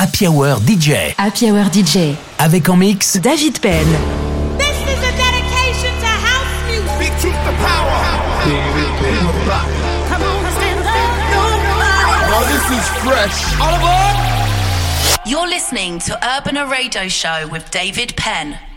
Happy Hour DJ. Happy Hour DJ. Avec en mix David Penn. This is a dedication to house music. Big truth the power. Come on, stand up. Now this is fresh. All aboard. You're listening to Urban Radio Show with David Penn.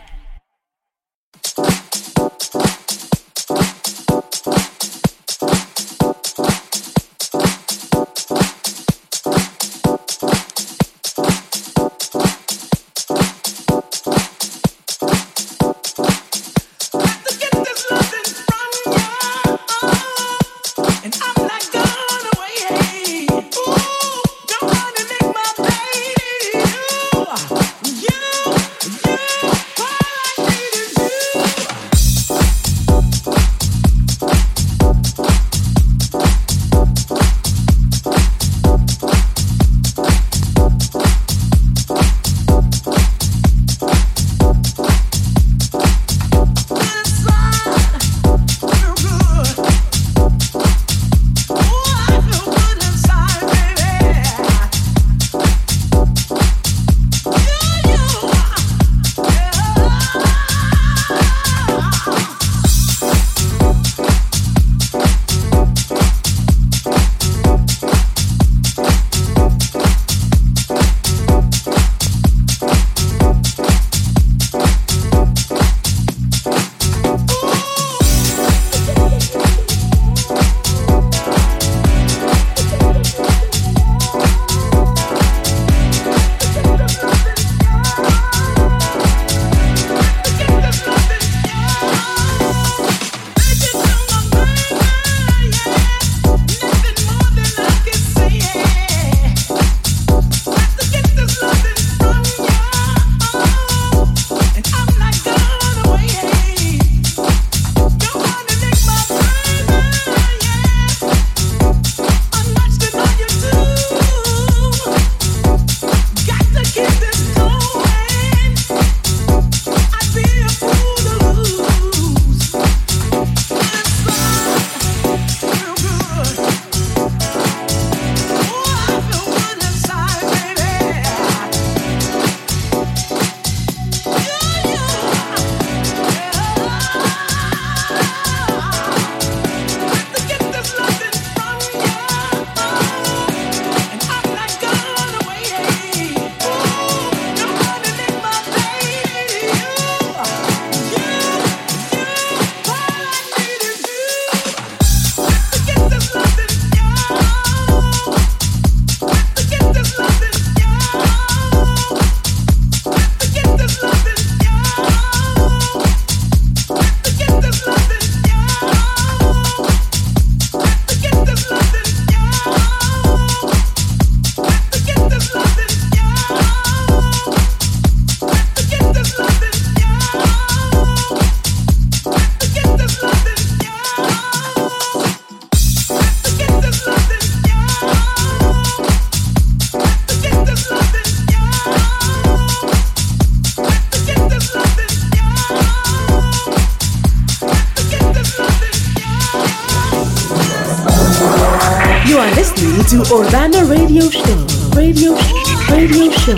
Radio Show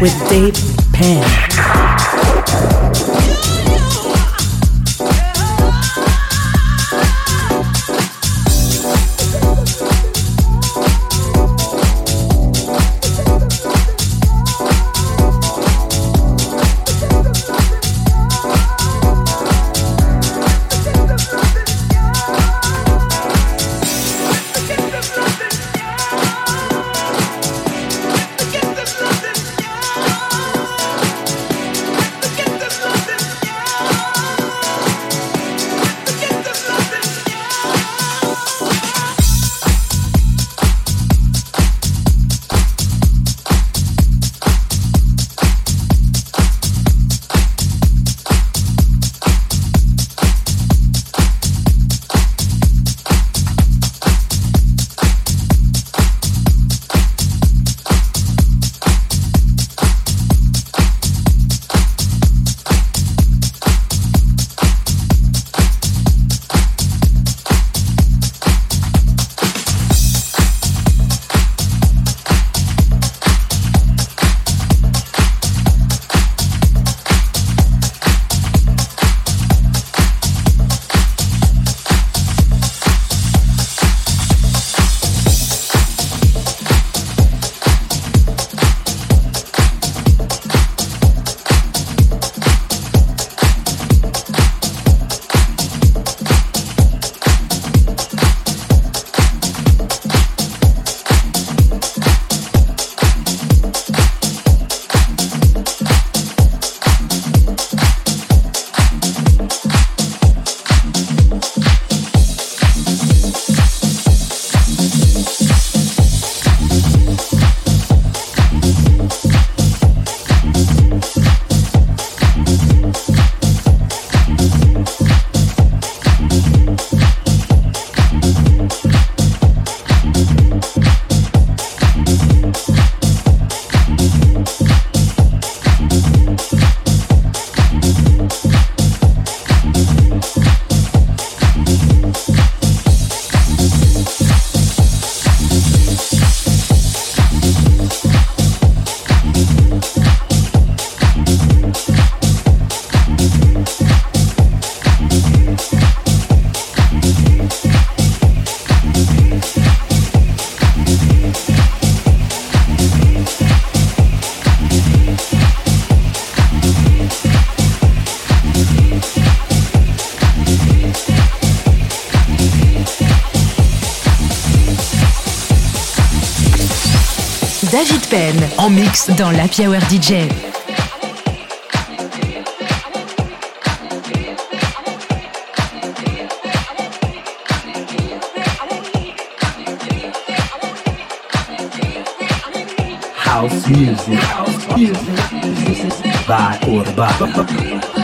with Dave Penn. Mix dans la Hour DJ. House music. House music. By or by.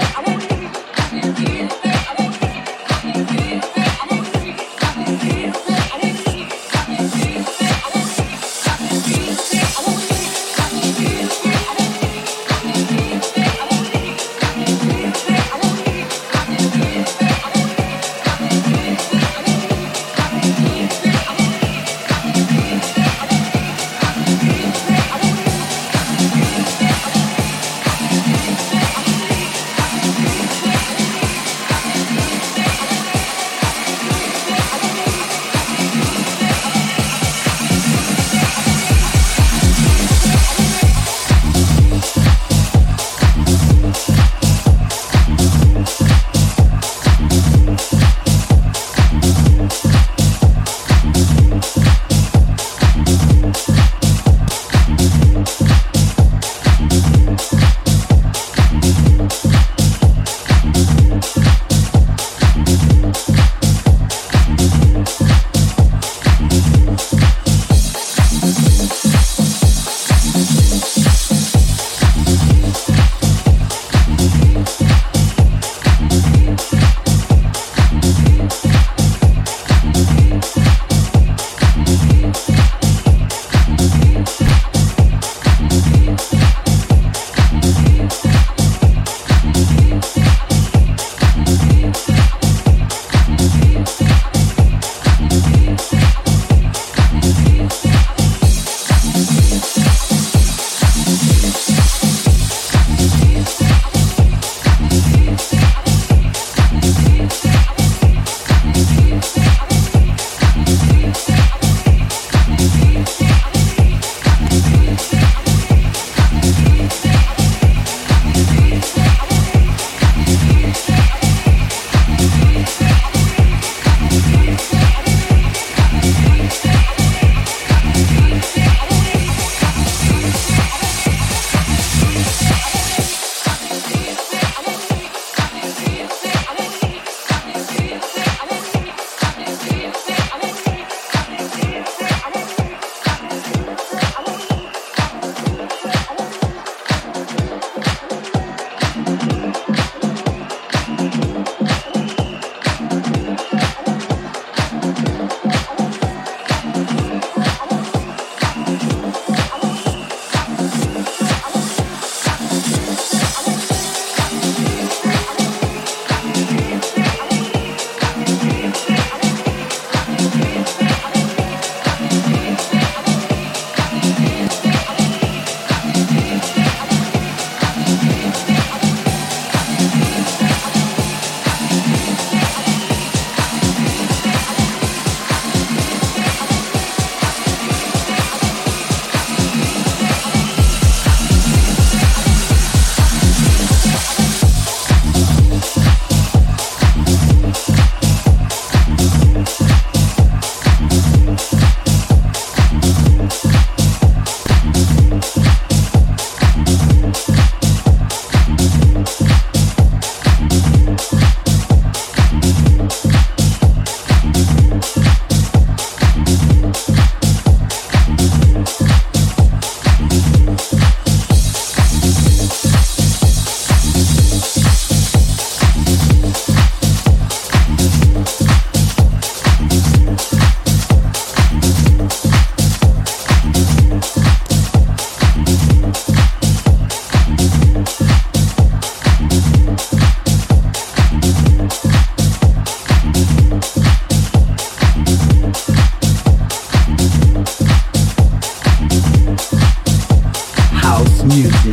music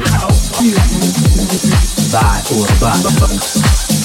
by or by.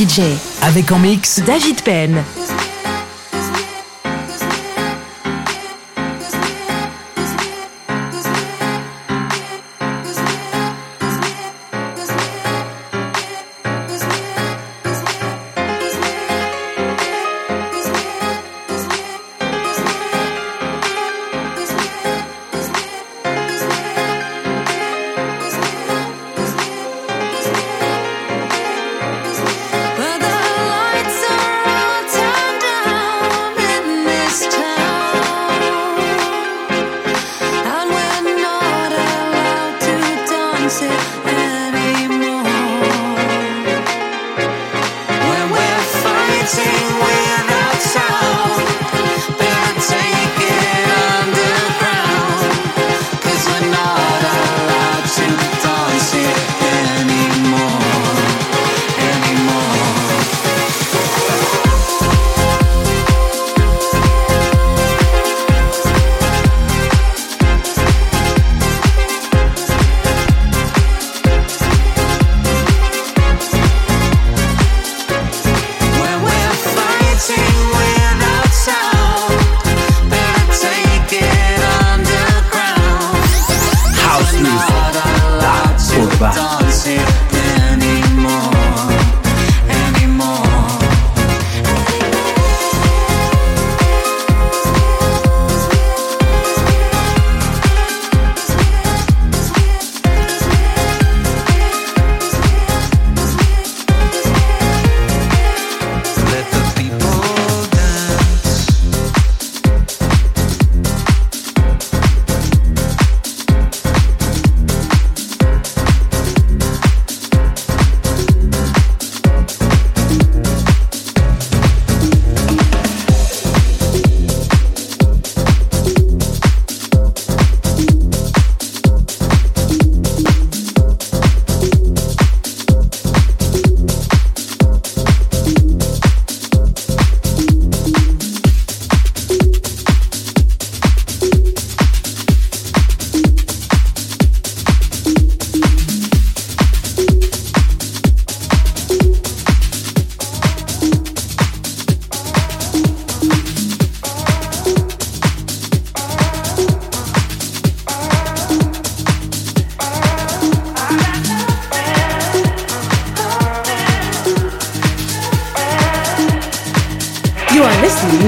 DJ. Avec en mix David Penn. Thank you.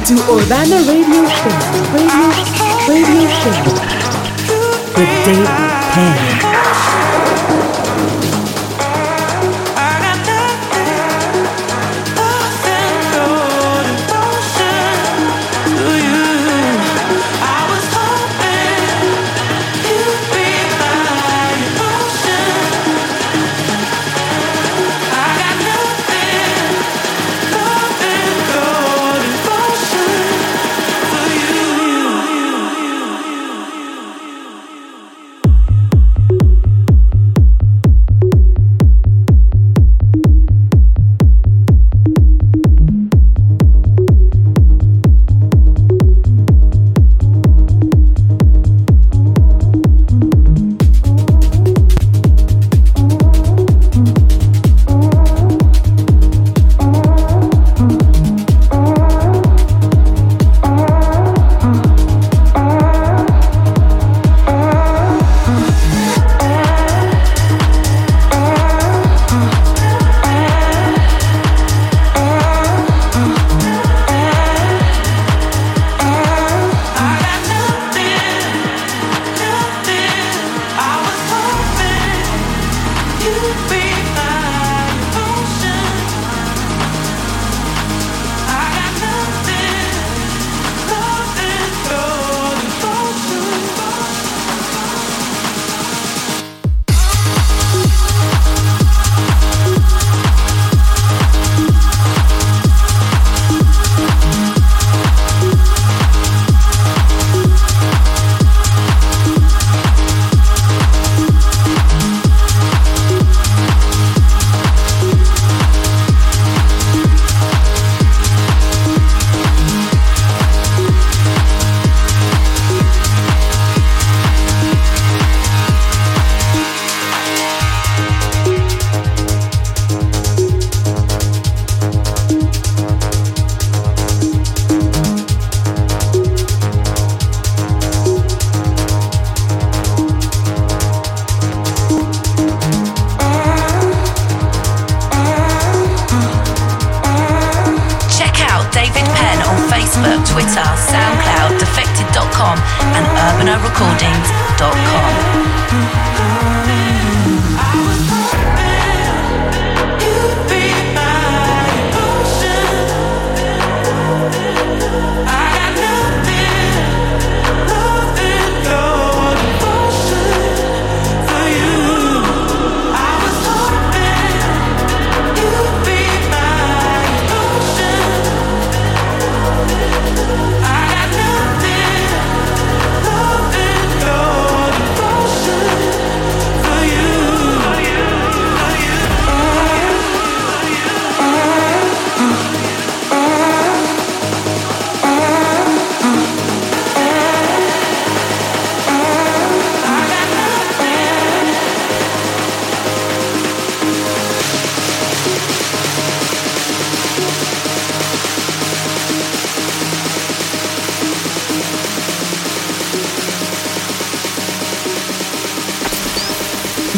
to Urbana Radio Show, Radio Show, Radio Show The Dave Penn.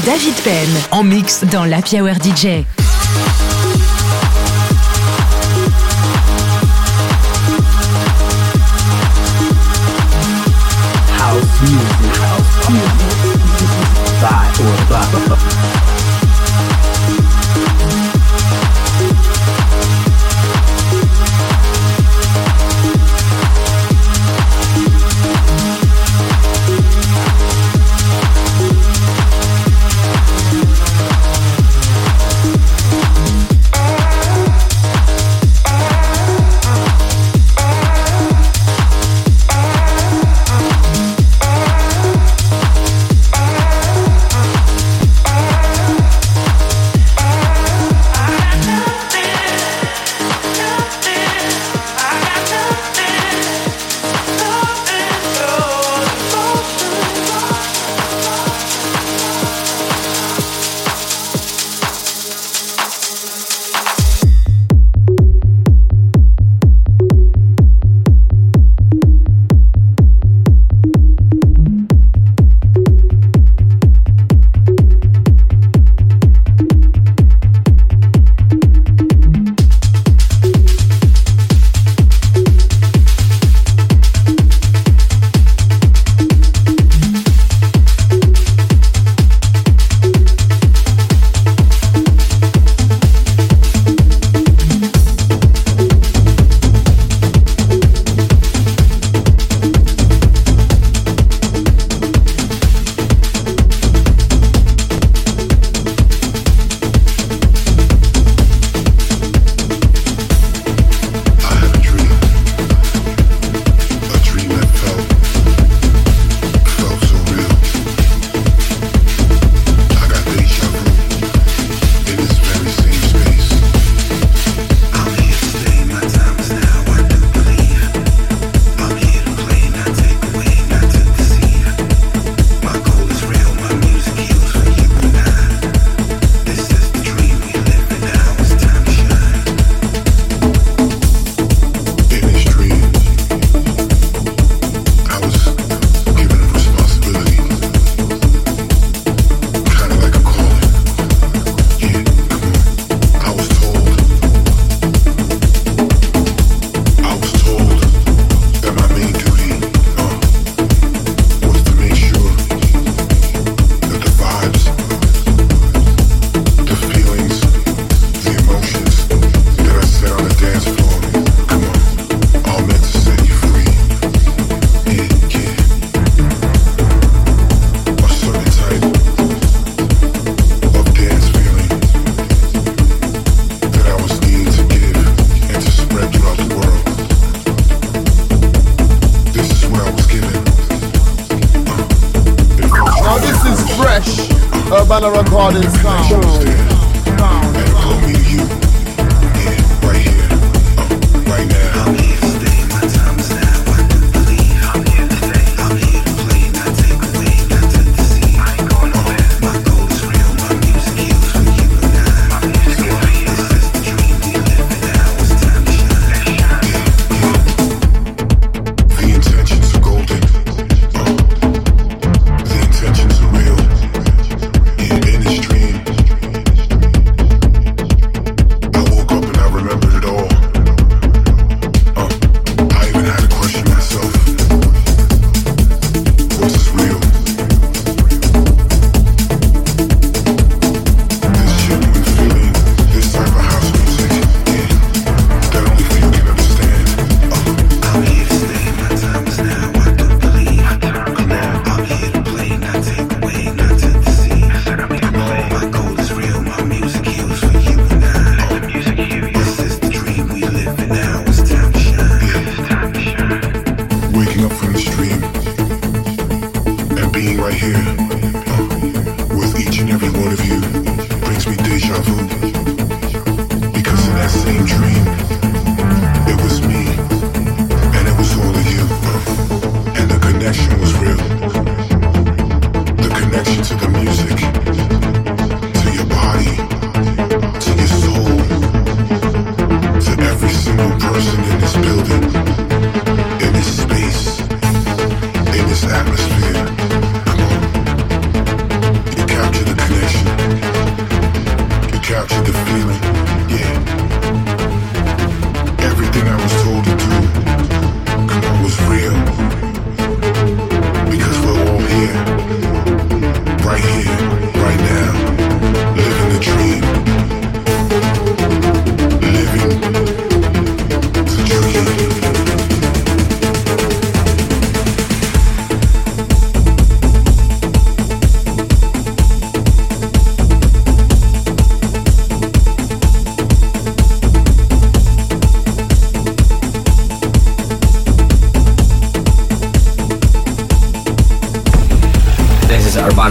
David Penn. En mix dans la Hour DJ.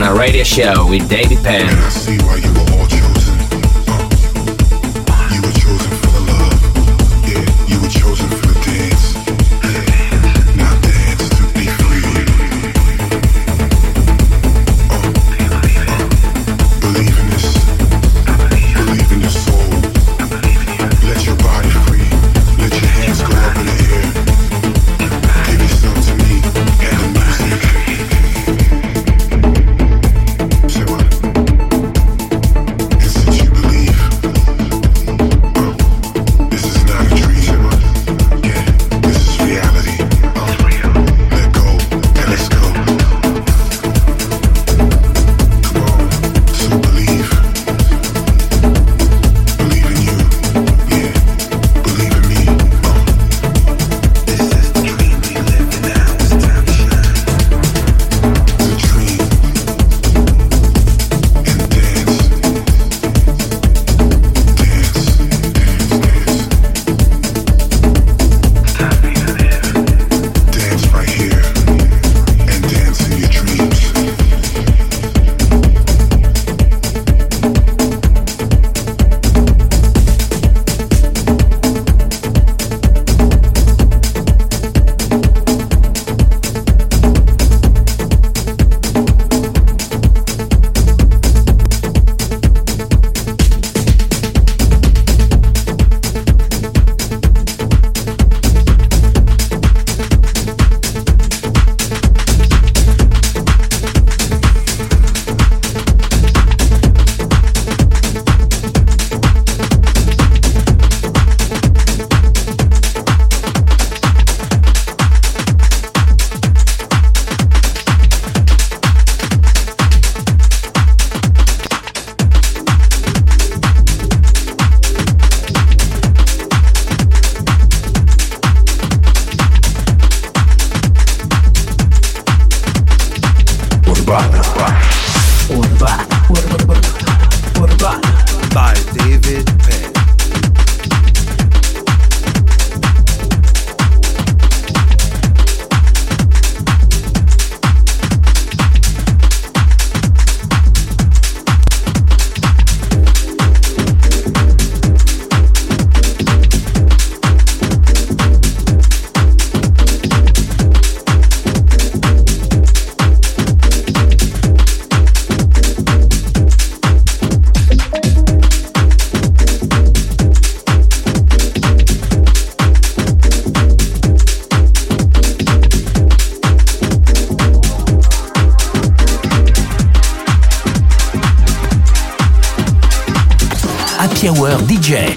Or by. Radio Show with David Penn.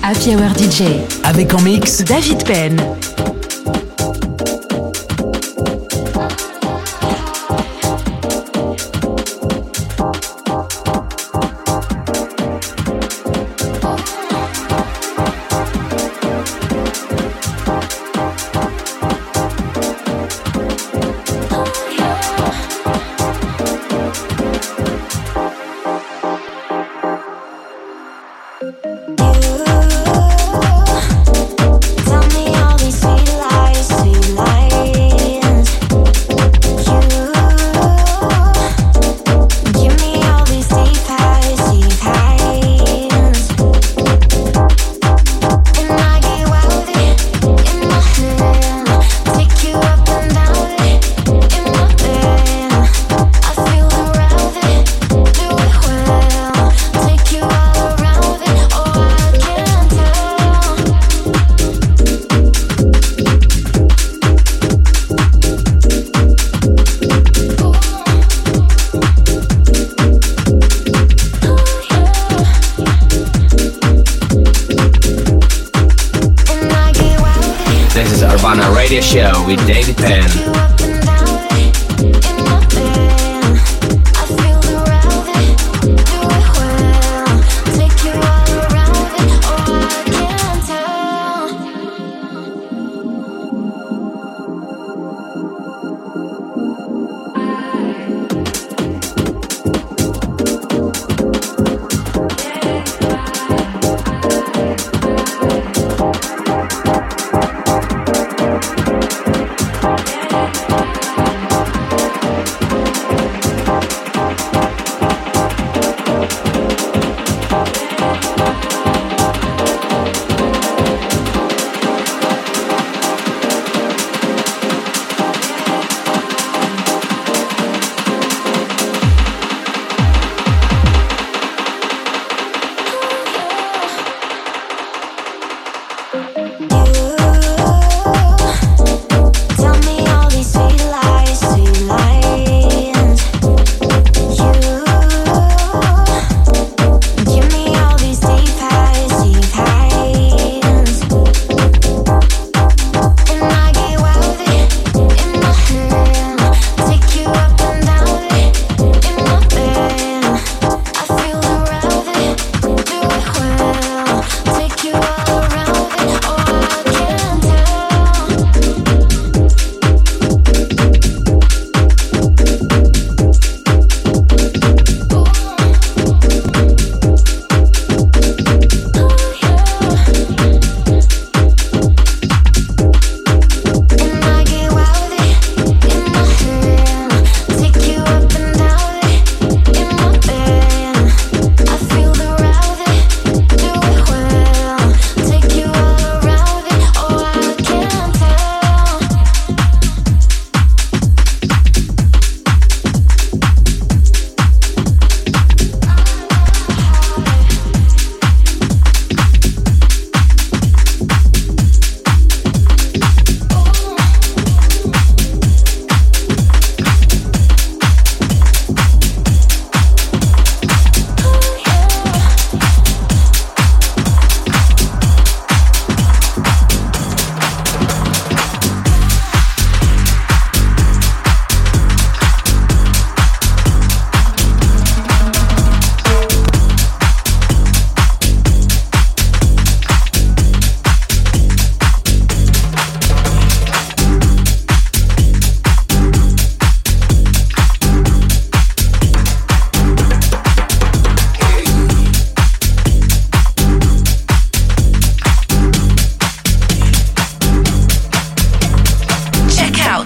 Happy Hour DJ. Avec en mix David Penn. Tell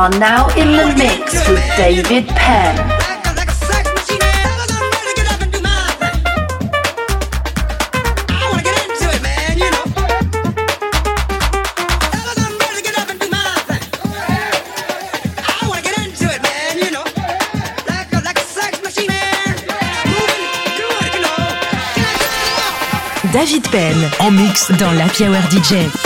are now in the mix with David Penn. David Penn en mix dans la Hour DJ.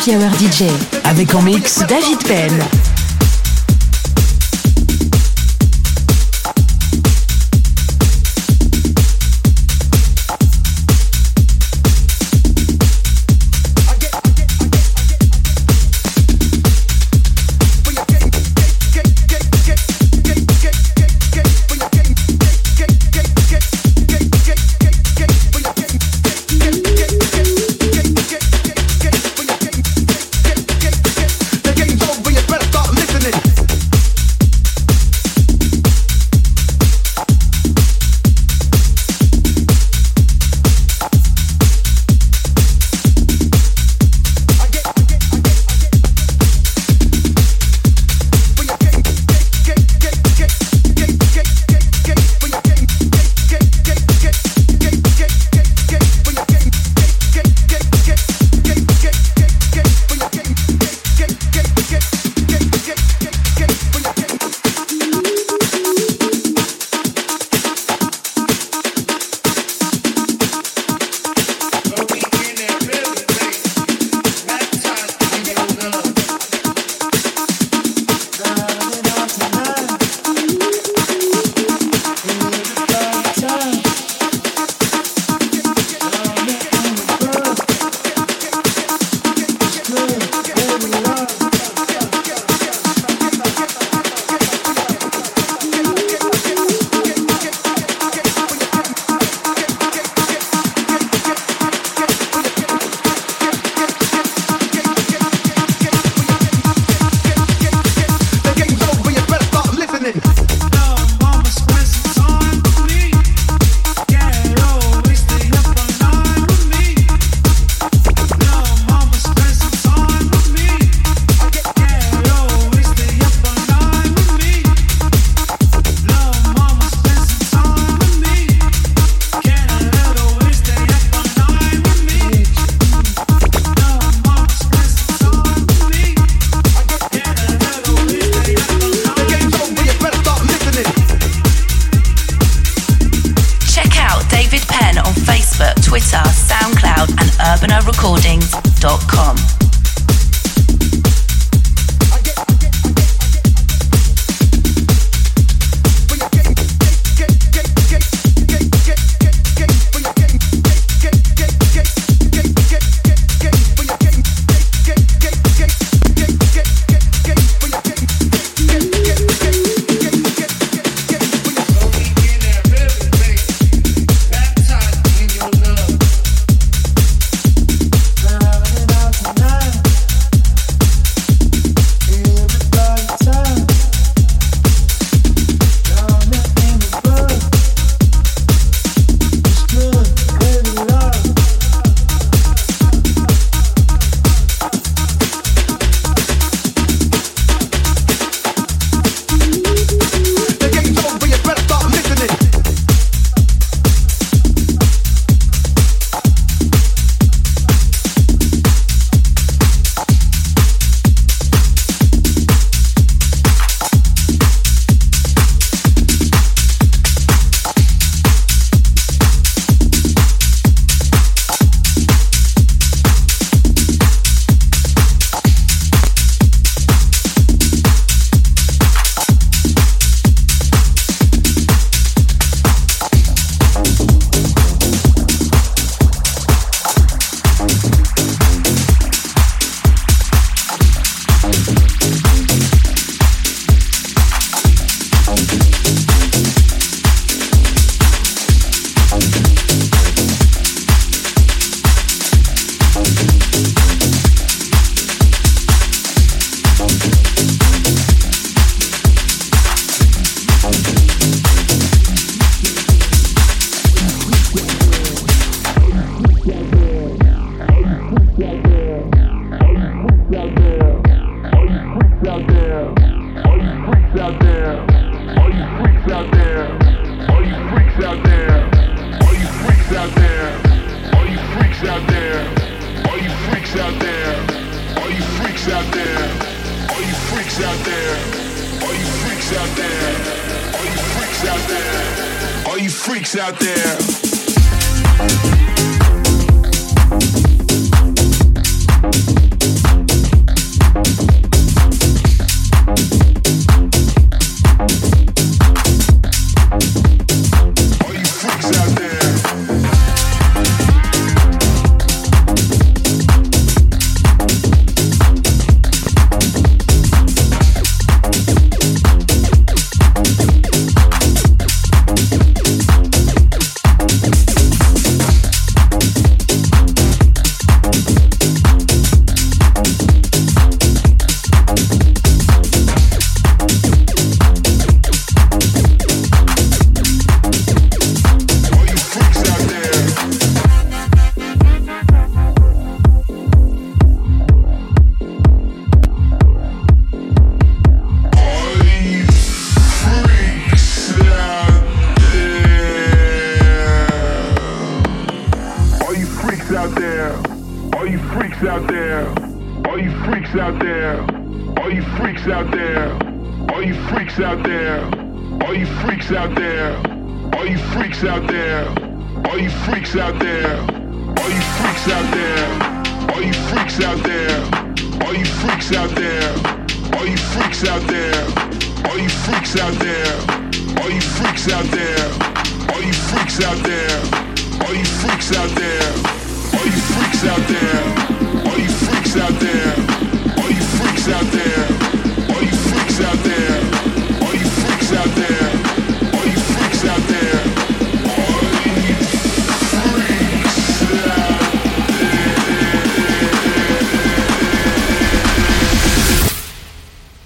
Happy DJ. Avec en mix David Penn.